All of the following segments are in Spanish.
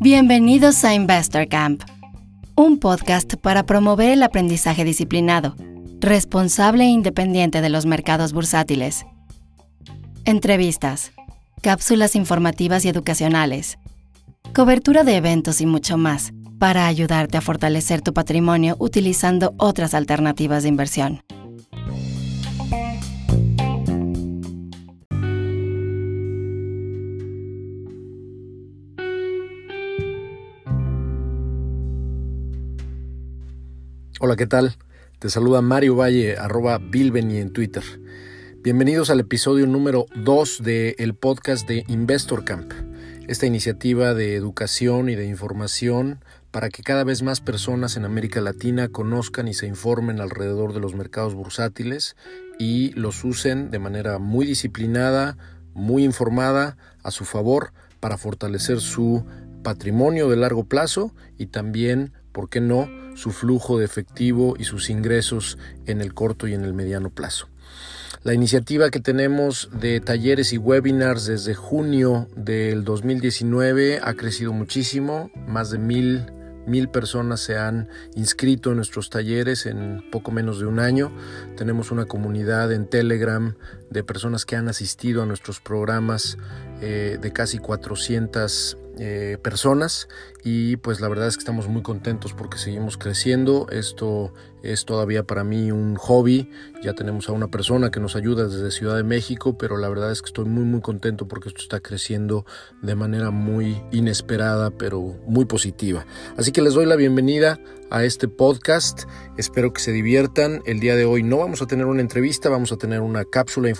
Bienvenidos a Investor Camp, un podcast para promover el aprendizaje disciplinado, responsable e independiente de los mercados bursátiles. Entrevistas, cápsulas informativas y educacionales, cobertura de eventos y mucho más para ayudarte a fortalecer tu patrimonio utilizando otras alternativas de inversión. Hola, ¿qué tal? Te saluda Mario Valle, arroba Bilbeni en Twitter. Bienvenidos al episodio número 2 del podcast de Investor Camp, esta iniciativa de educación y de información para que cada vez más personas en América Latina conozcan y se informen alrededor de los mercados bursátiles y los usen de manera muy disciplinada, muy informada, a su favor, para fortalecer su patrimonio de largo plazo y también, ¿por qué no?, su flujo de efectivo y sus ingresos en el corto y en el mediano plazo. La iniciativa que tenemos de talleres y webinars desde junio del 2019 ha crecido muchísimo, más de mil, mil personas se han inscrito en nuestros talleres en poco menos de un año. Tenemos una comunidad en Telegram de personas que han asistido a nuestros programas eh, de casi 400 eh, personas y pues la verdad es que estamos muy contentos porque seguimos creciendo. Esto es todavía para mí un hobby. Ya tenemos a una persona que nos ayuda desde Ciudad de México, pero la verdad es que estoy muy muy contento porque esto está creciendo de manera muy inesperada, pero muy positiva. Así que les doy la bienvenida a este podcast. Espero que se diviertan. El día de hoy no vamos a tener una entrevista, vamos a tener una cápsula informativa,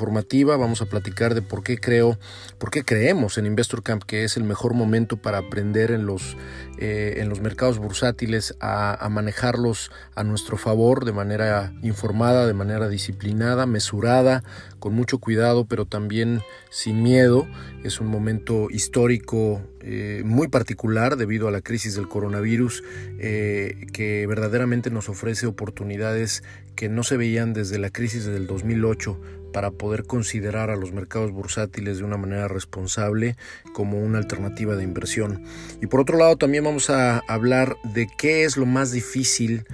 vamos a platicar de por qué creo, por qué creemos en Investor Camp que es el mejor momento para aprender en los, eh, en los mercados bursátiles a, a manejarlos a nuestro favor de manera informada, de manera disciplinada, mesurada, con mucho cuidado, pero también sin miedo. Es un momento histórico eh, muy particular debido a la crisis del coronavirus eh, que verdaderamente nos ofrece oportunidades que no se veían desde la crisis del 2008 para poder considerar a los mercados bursátiles de una manera responsable como una alternativa de inversión. Y por otro lado también vamos a hablar de qué es lo más difícil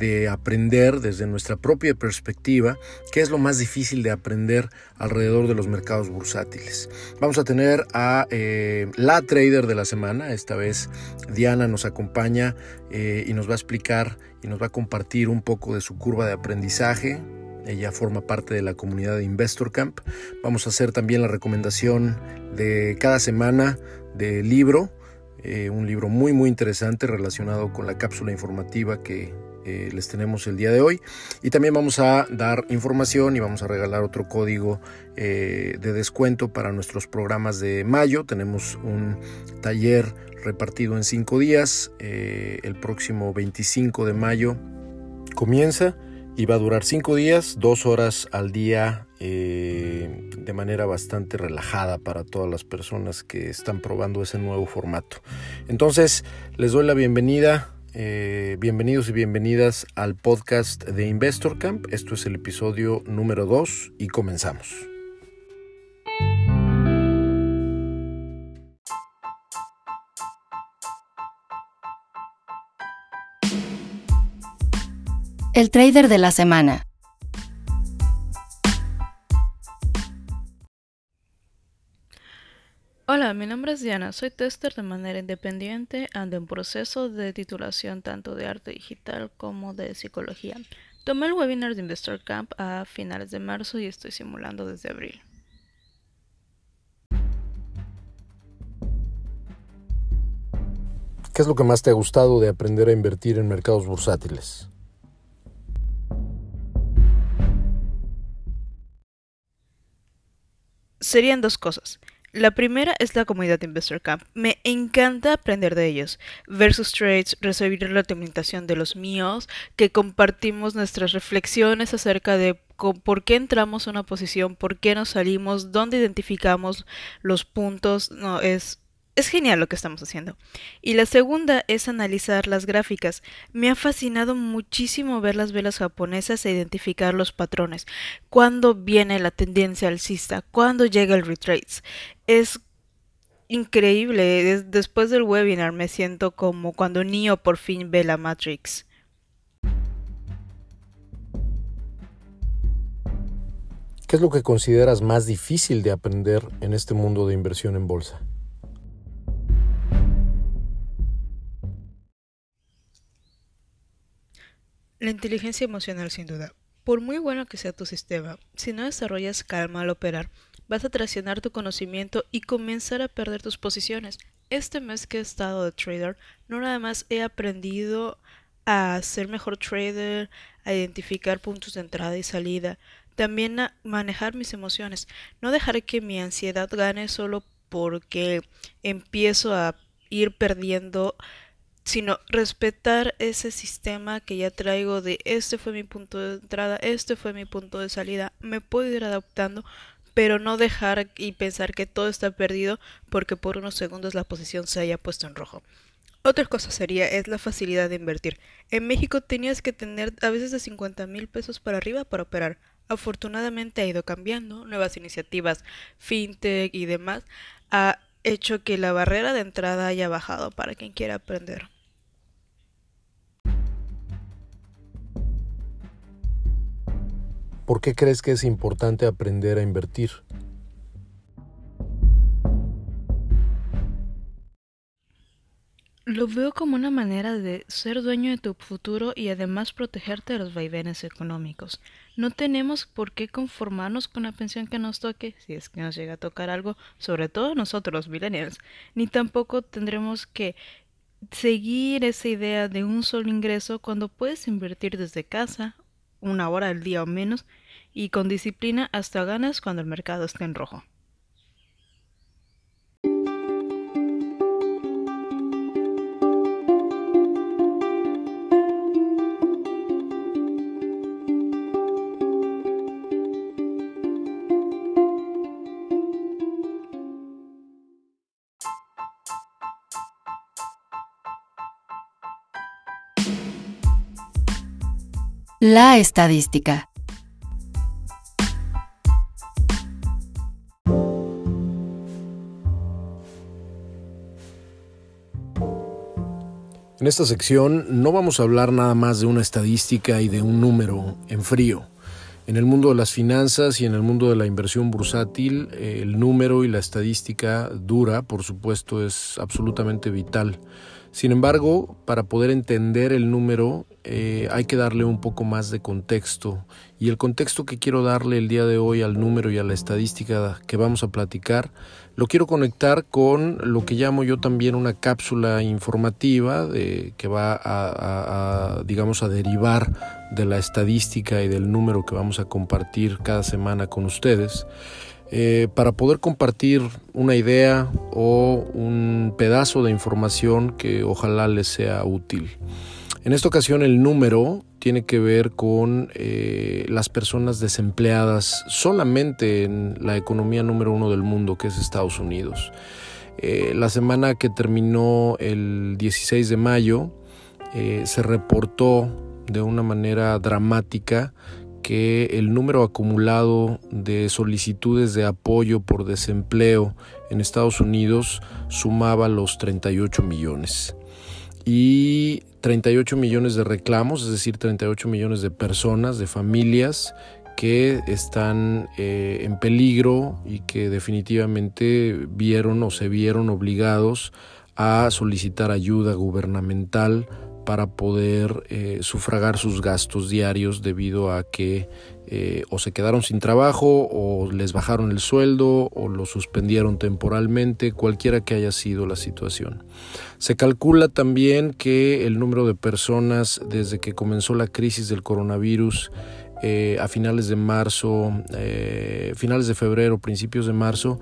de aprender desde nuestra propia perspectiva qué es lo más difícil de aprender alrededor de los mercados bursátiles. Vamos a tener a eh, la trader de la semana, esta vez Diana nos acompaña eh, y nos va a explicar y nos va a compartir un poco de su curva de aprendizaje, ella forma parte de la comunidad de Investor Camp. Vamos a hacer también la recomendación de cada semana de libro, eh, un libro muy muy interesante relacionado con la cápsula informativa que eh, les tenemos el día de hoy. Y también vamos a dar información y vamos a regalar otro código eh, de descuento para nuestros programas de mayo. Tenemos un taller repartido en cinco días. El próximo 25 de mayo comienza va a durar cinco días, dos horas al día de manera bastante relajada para todas las personas que están probando ese nuevo formato. Entonces, les doy la bienvenida eh, bienvenidos y bienvenidas al podcast de Investor Camp. Esto es el episodio número 2 y comenzamos. El trader de la semana. Hola, mi nombre es Diana, soy tester de manera independiente, ando en proceso de titulación tanto de arte digital como de psicología. Tomé el webinar de Investor Camp a finales de marzo y estoy simulando desde abril. ¿Qué es lo que más te ha gustado de aprender a invertir en mercados bursátiles? Serían dos cosas. La primera es la comunidad de Investor Camp. Me encanta aprender de ellos. Versus Trades, recibir la documentación de los míos, que compartimos nuestras reflexiones acerca de por qué entramos a una posición, por qué nos salimos, dónde identificamos los puntos. No, es es genial lo que estamos haciendo. Y la segunda es analizar las gráficas. Me ha fascinado muchísimo ver las velas japonesas e identificar los patrones. Cuándo viene la tendencia alcista, cuándo llega el retrace. Es increíble. Después del webinar me siento como cuando Neo por fin ve la Matrix. ¿Qué es lo que consideras más difícil de aprender en este mundo de inversión en bolsa? La inteligencia emocional sin duda. Por muy bueno que sea tu sistema, si no desarrollas calma al operar, vas a traicionar tu conocimiento y comenzar a perder tus posiciones. Este mes que he estado de trader, no nada más he aprendido a ser mejor trader, a identificar puntos de entrada y salida, también a manejar mis emociones, no dejar que mi ansiedad gane solo porque empiezo a ir perdiendo sino respetar ese sistema que ya traigo de este fue mi punto de entrada, este fue mi punto de salida, me puedo ir adaptando, pero no dejar y pensar que todo está perdido porque por unos segundos la posición se haya puesto en rojo. Otra cosa sería es la facilidad de invertir. En México tenías que tener a veces de 50 mil pesos para arriba para operar. Afortunadamente ha ido cambiando, nuevas iniciativas, fintech y demás, ha hecho que la barrera de entrada haya bajado para quien quiera aprender. ¿Por qué crees que es importante aprender a invertir? Lo veo como una manera de ser dueño de tu futuro y además protegerte de los vaivenes económicos. No tenemos por qué conformarnos con la pensión que nos toque, si es que nos llega a tocar algo, sobre todo nosotros los millennials, ni tampoco tendremos que seguir esa idea de un solo ingreso cuando puedes invertir desde casa, una hora al día o menos, y con disciplina hasta ganas cuando el mercado esté en rojo. La estadística. En esta sección no vamos a hablar nada más de una estadística y de un número en frío. En el mundo de las finanzas y en el mundo de la inversión bursátil, el número y la estadística dura, por supuesto, es absolutamente vital. Sin embargo, para poder entender el número eh, hay que darle un poco más de contexto y el contexto que quiero darle el día de hoy al número y a la estadística que vamos a platicar lo quiero conectar con lo que llamo yo también una cápsula informativa de, que va a, digamos a derivar de la estadística y del número que vamos a compartir cada semana con ustedes eh, para poder compartir una idea o un pedazo de información que ojalá les sea útil. En esta ocasión el número tiene que ver con eh, las personas desempleadas solamente en la economía número uno del mundo, que es Estados Unidos. Eh, la semana que terminó el 16 de mayo se reportó de una manera dramática que el número acumulado de solicitudes de apoyo por desempleo en Estados Unidos sumaba los 38 millones. Y 38 millones de reclamos, es decir, 38 millones de personas, de familias que están eh, en peligro y que definitivamente vieron o se vieron obligados a solicitar ayuda gubernamental para poder eh, sufragar sus gastos diarios debido a que eh, o se quedaron sin trabajo o les bajaron el sueldo o lo suspendieron temporalmente, cualquiera que haya sido la situación. Se calcula también que el número de personas desde que comenzó la crisis del coronavirus eh, a finales de marzo, eh, finales de febrero, principios de marzo,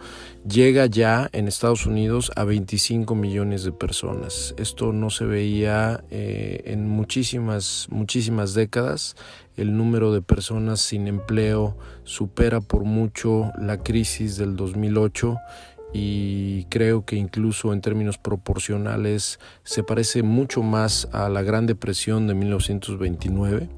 llega ya en Estados Unidos a 25 millones de personas. Esto no se veía eh, en muchísimas, muchísimas décadas. El número de personas sin empleo supera por mucho la crisis del 2008 y creo que incluso en términos proporcionales se parece mucho más a la Gran Depresión de 1929.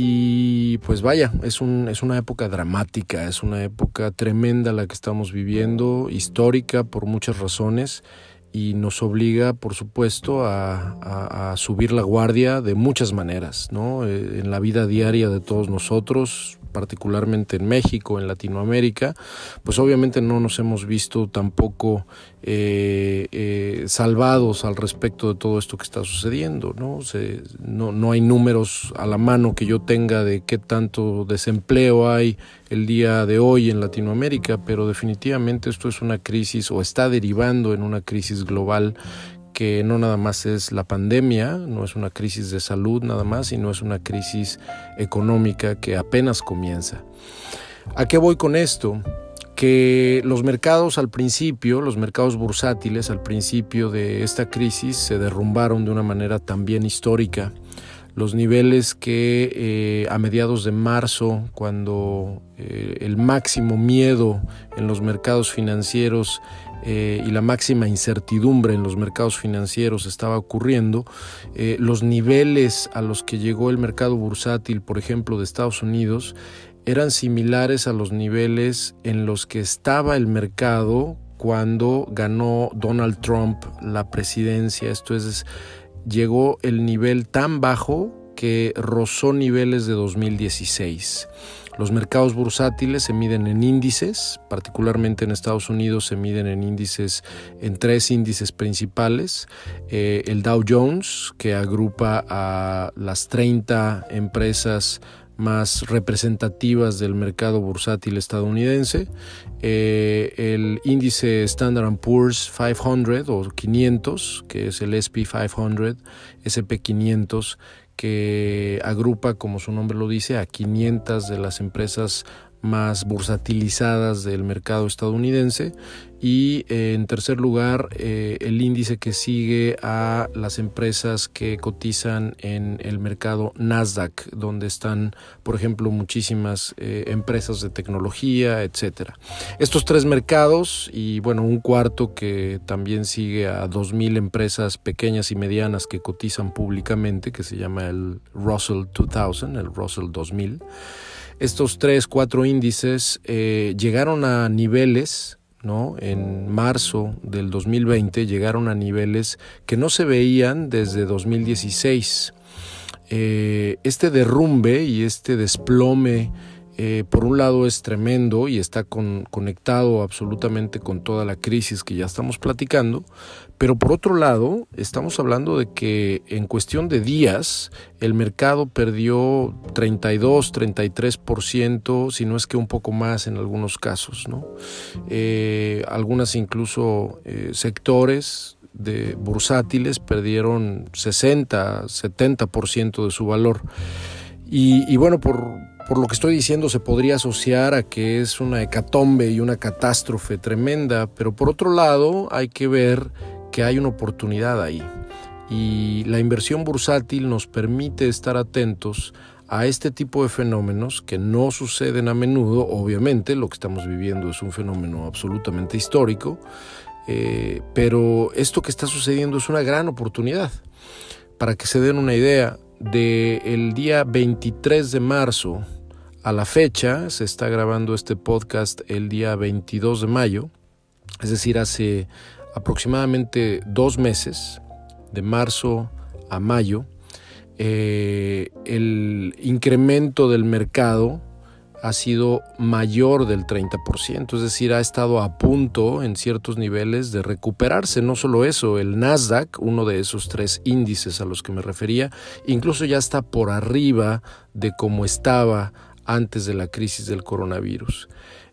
Y pues vaya, es, un, es una época dramática, es una época tremenda la que estamos viviendo, histórica por muchas razones y nos obliga, por supuesto, a, subir la guardia de muchas maneras, ¿no? Eh, en la vida diaria de todos nosotros, particularmente en México, en Latinoamérica, pues obviamente no nos hemos visto tampoco eh, eh, salvados al respecto de todo esto que está sucediendo. ¿no? no, no hay números a la mano que yo tenga de qué tanto desempleo hay el día de hoy en Latinoamérica, pero definitivamente esto es una crisis o está derivando en una crisis global que no nada más es la pandemia, no es una crisis de salud nada más, sino es una crisis económica que apenas comienza. ¿A qué voy con esto? Que los mercados al principio, los mercados bursátiles al principio de esta crisis se derrumbaron de una manera también histórica. Los niveles que eh, a mediados de marzo, cuando eh, el máximo miedo en los mercados financieros eh, y la máxima incertidumbre en los mercados financieros estaba ocurriendo, eh, los niveles a los que llegó el mercado bursátil, por ejemplo, de Estados Unidos, eran similares a los niveles en los que estaba el mercado cuando ganó Donald Trump la presidencia. Esto es, llegó el nivel tan bajo que rozó niveles de 2016. Los mercados bursátiles se miden en índices, particularmente en Estados Unidos se miden en índices, en tres índices principales. Eh, el Dow Jones, que agrupa a las 30 empresas más representativas del mercado bursátil estadounidense, eh, el índice Standard Poor's 500 o 500, que es el SP 500, SP 500, que agrupa, como su nombre lo dice, a 500 de las empresas más bursatilizadas del mercado estadounidense y eh, en tercer lugar eh, el índice que sigue a las empresas que cotizan en el mercado Nasdaq donde están por ejemplo muchísimas eh, empresas de tecnología etcétera. Estos tres mercados y bueno un cuarto que también sigue a 2.000 empresas pequeñas y medianas que cotizan públicamente que se llama el Russell 2000 el Russell 2000 estos tres, cuatro índices llegaron a niveles, En marzo del 2020 llegaron a niveles que no se veían desde 2016. Eh, este derrumbe y este desplome eh, por un lado es tremendo y está conectado absolutamente con toda la crisis que ya estamos platicando, pero por otro lado estamos hablando de que en cuestión de días el mercado perdió 32, 33%, si no es que un poco más en algunos casos, ¿no? Eh, algunas incluso eh, sectores de bursátiles perdieron 60, 70% de su valor. y bueno, por, por lo que estoy diciendo se podría asociar a que es una hecatombe y una catástrofe tremenda, pero por otro lado hay que ver que hay una oportunidad ahí. Y la inversión bursátil nos permite estar atentos a este tipo de fenómenos que no suceden a menudo, obviamente lo que estamos viviendo es un fenómeno absolutamente histórico, eh, pero esto que está sucediendo es una gran oportunidad. Para que se den una idea, del día 23 de marzo a la fecha, se está grabando este podcast el día 22 de mayo, es decir, hace aproximadamente dos meses, de marzo a mayo, eh, el incremento del mercado ha sido mayor del 30%, es decir, ha estado a punto en ciertos niveles de recuperarse. No solo eso, el Nasdaq, uno de esos tres índices a los que me refería, incluso ya está por arriba de cómo estaba antes de la crisis del coronavirus.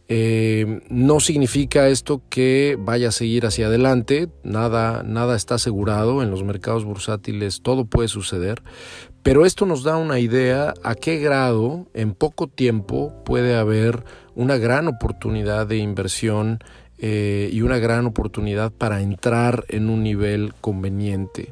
Eh, no significa esto que vaya a seguir hacia adelante, nada, nada está asegurado en los mercados bursátiles, todo puede suceder, pero esto nos da una idea a qué grado en poco tiempo puede haber una gran oportunidad de inversión eh, y una gran oportunidad para entrar en un nivel conveniente.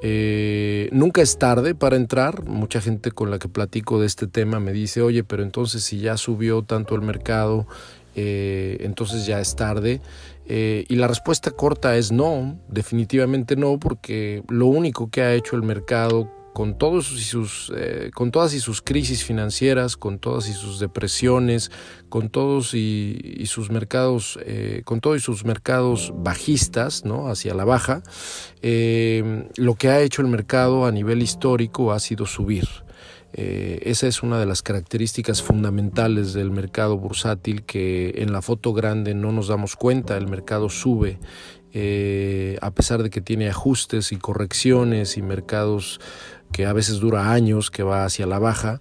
Eh, nunca es tarde para entrar. Mucha gente con la que platico de este tema me dice, oye, pero entonces si ya subió tanto el mercado, eh, entonces ya es tarde. Eh, y la respuesta corta es no, definitivamente no, porque lo único que ha hecho el mercado con, todos y sus, eh, con todas y sus crisis financieras, con todas y sus depresiones, con todos y, sus mercados, eh, con todos y sus mercados bajistas, ¿no? hacia la baja, eh, lo que ha hecho el mercado a nivel histórico ha sido subir. esa es una de las características fundamentales del mercado bursátil que en la foto grande no nos damos cuenta, el mercado sube a pesar de que tiene ajustes y correcciones y mercados que a veces dura años, que va hacia la baja.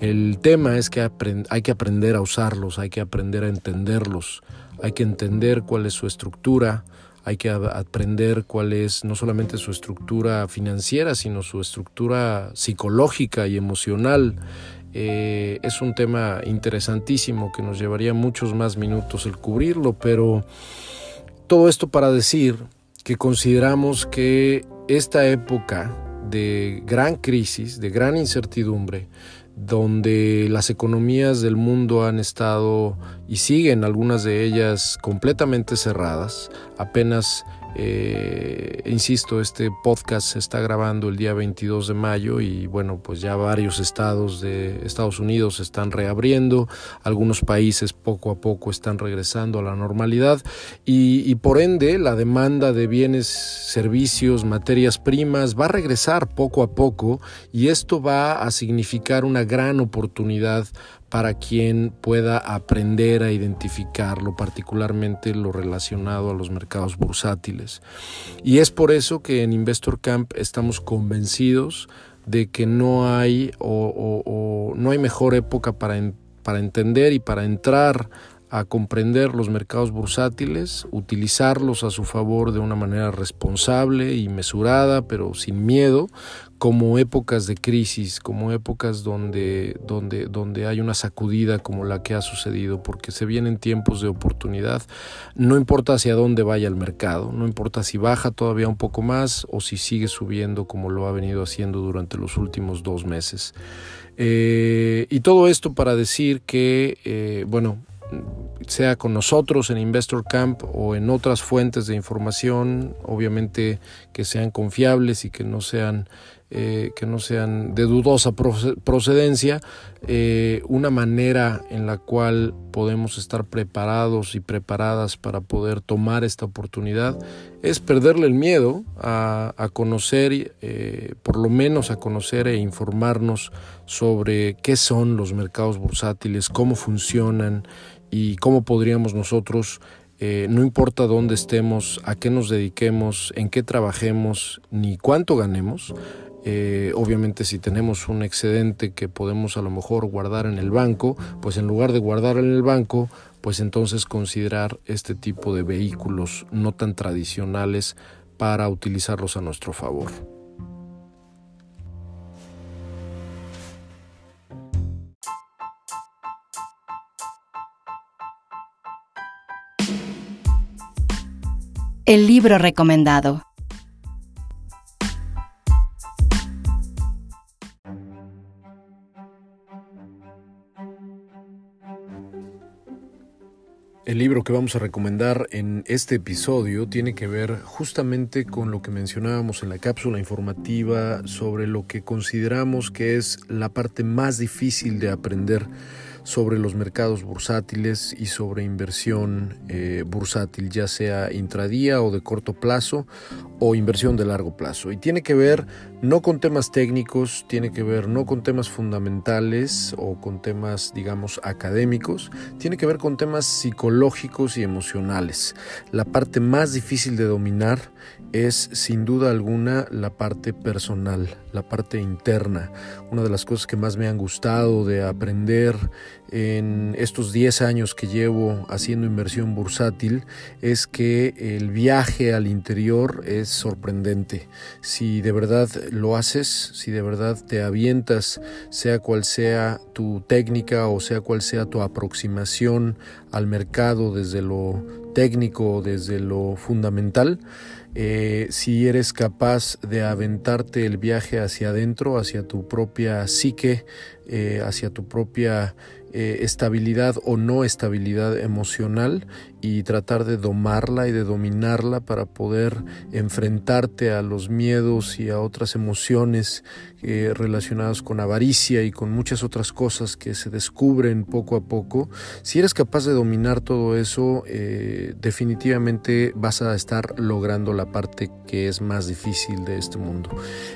El tema es que hay que aprender a usarlos, hay que aprender a entenderlos, hay que entender cuál es su estructura, hay que aprender cuál es no solamente su estructura financiera, sino su estructura psicológica y emocional. Eh, es un tema interesantísimo que nos llevaría muchos más minutos el cubrirlo, pero todo esto para decir que consideramos que esta época de gran crisis, de gran incertidumbre, donde las economías del mundo han estado y siguen algunas de ellas completamente cerradas, apenas eh, insisto, este podcast se está grabando el día 22 de mayo y bueno, pues ya varios estados de Estados Unidos están reabriendo, algunos países poco a poco están regresando a la normalidad y, por ende la demanda de bienes, servicios, materias primas va a regresar poco a poco y esto va a significar una gran oportunidad para quien pueda aprender a identificarlo, particularmente lo relacionado a los mercados bursátiles. Y es por eso que en Investor Camp estamos convencidos de que no hay o, no hay mejor época para, para entender y para entrar a comprender los mercados bursátiles, utilizarlos a su favor de una manera responsable y mesurada, pero sin miedo, como épocas de crisis, como épocas donde, donde, donde hay una sacudida como la que ha sucedido, porque se vienen tiempos de oportunidad. No importa hacia dónde vaya el mercado, no importa si baja todavía un poco más o si sigue subiendo como lo ha venido haciendo durante los últimos dos meses. Eh, y todo esto para decir que, eh, bueno, sea con nosotros en Investor Camp o en otras fuentes de información, obviamente que sean confiables y que no sean, eh, que no sean de dudosa procedencia, eh, una manera en la cual podemos estar preparados y preparadas para poder tomar esta oportunidad es perderle el miedo a, conocer, eh, por lo menos a conocer e informarnos sobre qué son los mercados bursátiles, cómo funcionan, y cómo podríamos nosotros, eh, no importa dónde estemos, a qué nos dediquemos, en qué trabajemos, ni cuánto ganemos, eh, obviamente si tenemos un excedente que podemos a lo mejor guardar en el banco, pues en lugar de guardar en el banco, pues entonces considerar este tipo de vehículos no tan tradicionales para utilizarlos a nuestro favor. El libro recomendado. El libro que vamos a recomendar en este episodio tiene que ver justamente con lo que mencionábamos en la cápsula informativa sobre lo que consideramos que es la parte más difícil de aprender sobre los mercados bursátiles y sobre inversión eh, bursátil, ya sea intradía o de corto plazo o inversión de largo plazo. Y tiene que ver no con temas técnicos, tiene que ver no con temas fundamentales o con temas, digamos, académicos, tiene que ver con temas psicológicos y emocionales. La parte más difícil de dominar es sin duda alguna la parte personal, la parte interna. Una de las cosas que más me han gustado de aprender en estos 10 años que llevo haciendo inversión bursátil es que el viaje al interior es sorprendente. Si de verdad lo haces, si de verdad te avientas, sea cual sea tu técnica o sea cual sea tu aproximación al mercado desde lo técnico, desde lo fundamental, eh, si eres capaz de aventarte el viaje hacia adentro, hacia tu propia psique, eh, hacia tu propia eh, estabilidad o no estabilidad emocional y tratar de domarla y de dominarla para poder enfrentarte a los miedos y a otras emociones eh, relacionadas con avaricia y con muchas otras cosas que se descubren poco a poco. Si eres capaz de dominar todo eso, eh, definitivamente vas a estar logrando la parte que es más difícil de este mundo.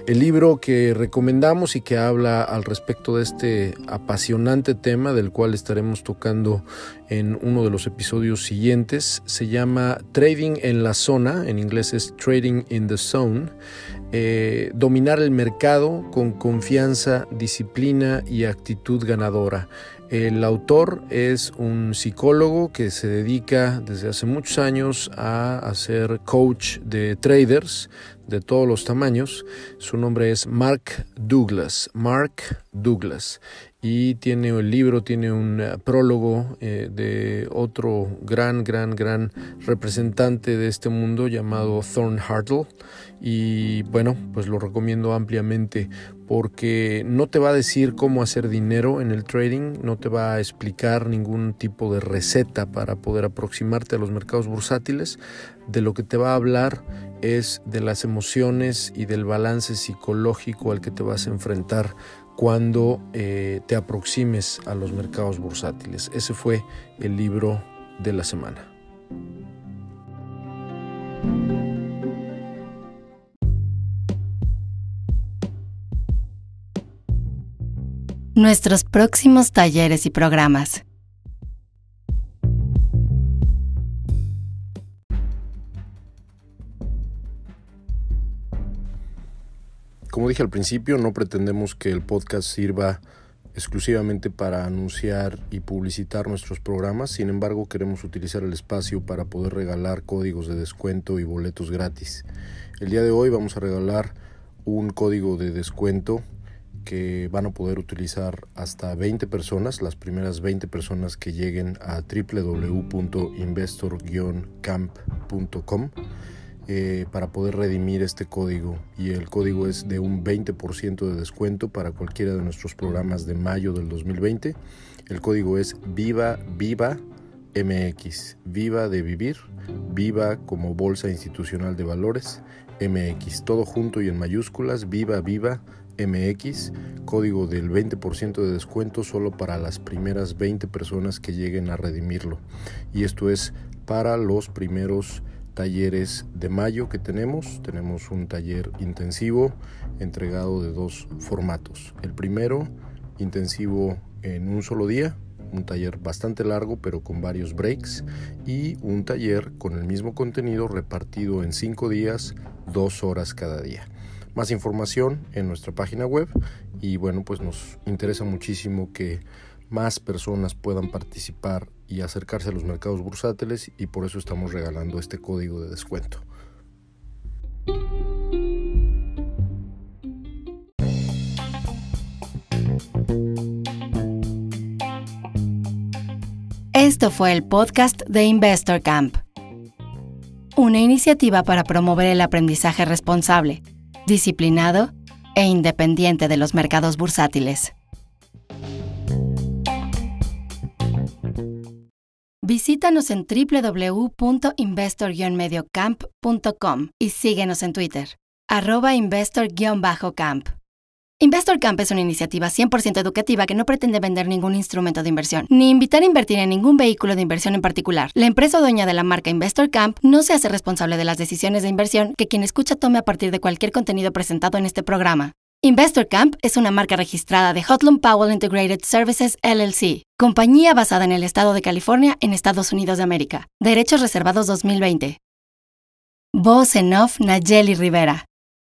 El libro que recomendamos y que habla al respecto de este apasionante tema del cual estaremos tocando en uno de los episodios siguientes. Se llama Trading en la zona, en inglés es Trading in the Zone. Eh, dominar el mercado con confianza, disciplina y actitud ganadora. El autor es un psicólogo que se dedica desde hace muchos años a hacer coach de traders de todos los tamaños. Su nombre es Mark Douglas. Mark Douglas y tiene el libro, tiene un eh, prólogo eh, de otro gran, gran, gran representante de este mundo llamado Thorn Hartle y bueno, pues lo recomiendo ampliamente porque no te va a decir cómo hacer dinero en el trading, no te va a explicar ningún tipo de receta para poder aproximarte a los mercados bursátiles, de lo que te va a hablar es de las emociones y del balance psicológico al que te vas a enfrentar cuando eh, te aproximes a los mercados bursátiles. Ese fue el libro de la semana. Nuestros próximos talleres y programas. Como dije al principio, no pretendemos que el podcast sirva exclusivamente para anunciar y publicitar nuestros programas, sin embargo queremos utilizar el espacio para poder regalar códigos de descuento y boletos gratis. El día de hoy vamos a regalar un código de descuento que van a poder utilizar hasta 20 personas, las primeras 20 personas que lleguen a www.investor-camp.com eh, para poder redimir este código y el código es de un 20% de descuento para cualquiera de nuestros programas de mayo del 2020. El código es Viva Viva MX, Viva de vivir, Viva como Bolsa Institucional de Valores MX, todo junto y en mayúsculas, Viva Viva MX, código del 20% de descuento solo para las primeras 20 personas que lleguen a redimirlo. Y esto es para los primeros talleres de mayo que tenemos. Tenemos un taller intensivo entregado de dos formatos. El primero, intensivo en un solo día, un taller bastante largo pero con varios breaks y un taller con el mismo contenido repartido en cinco días, dos horas cada día. Más información en nuestra página web y bueno pues nos interesa muchísimo que más personas puedan participar y acercarse a los mercados bursátiles y por eso estamos regalando este código de descuento. Esto fue el podcast de Investor Camp, una iniciativa para promover el aprendizaje responsable, disciplinado e independiente de los mercados bursátiles. Visítanos en www.investor-mediocamp.com y síguenos en Twitter, arroba investor-camp. Investor Camp es una iniciativa 100% educativa que no pretende vender ningún instrumento de inversión, ni invitar a invertir en ningún vehículo de inversión en particular. La empresa dueña de la marca Investor Camp no se hace responsable de las decisiones de inversión que quien escucha tome a partir de cualquier contenido presentado en este programa. Investor Camp es una marca registrada de Hotlum Powell Integrated Services LLC, compañía basada en el estado de California en Estados Unidos de América. Derechos reservados 2020. Voz en Nayeli Rivera.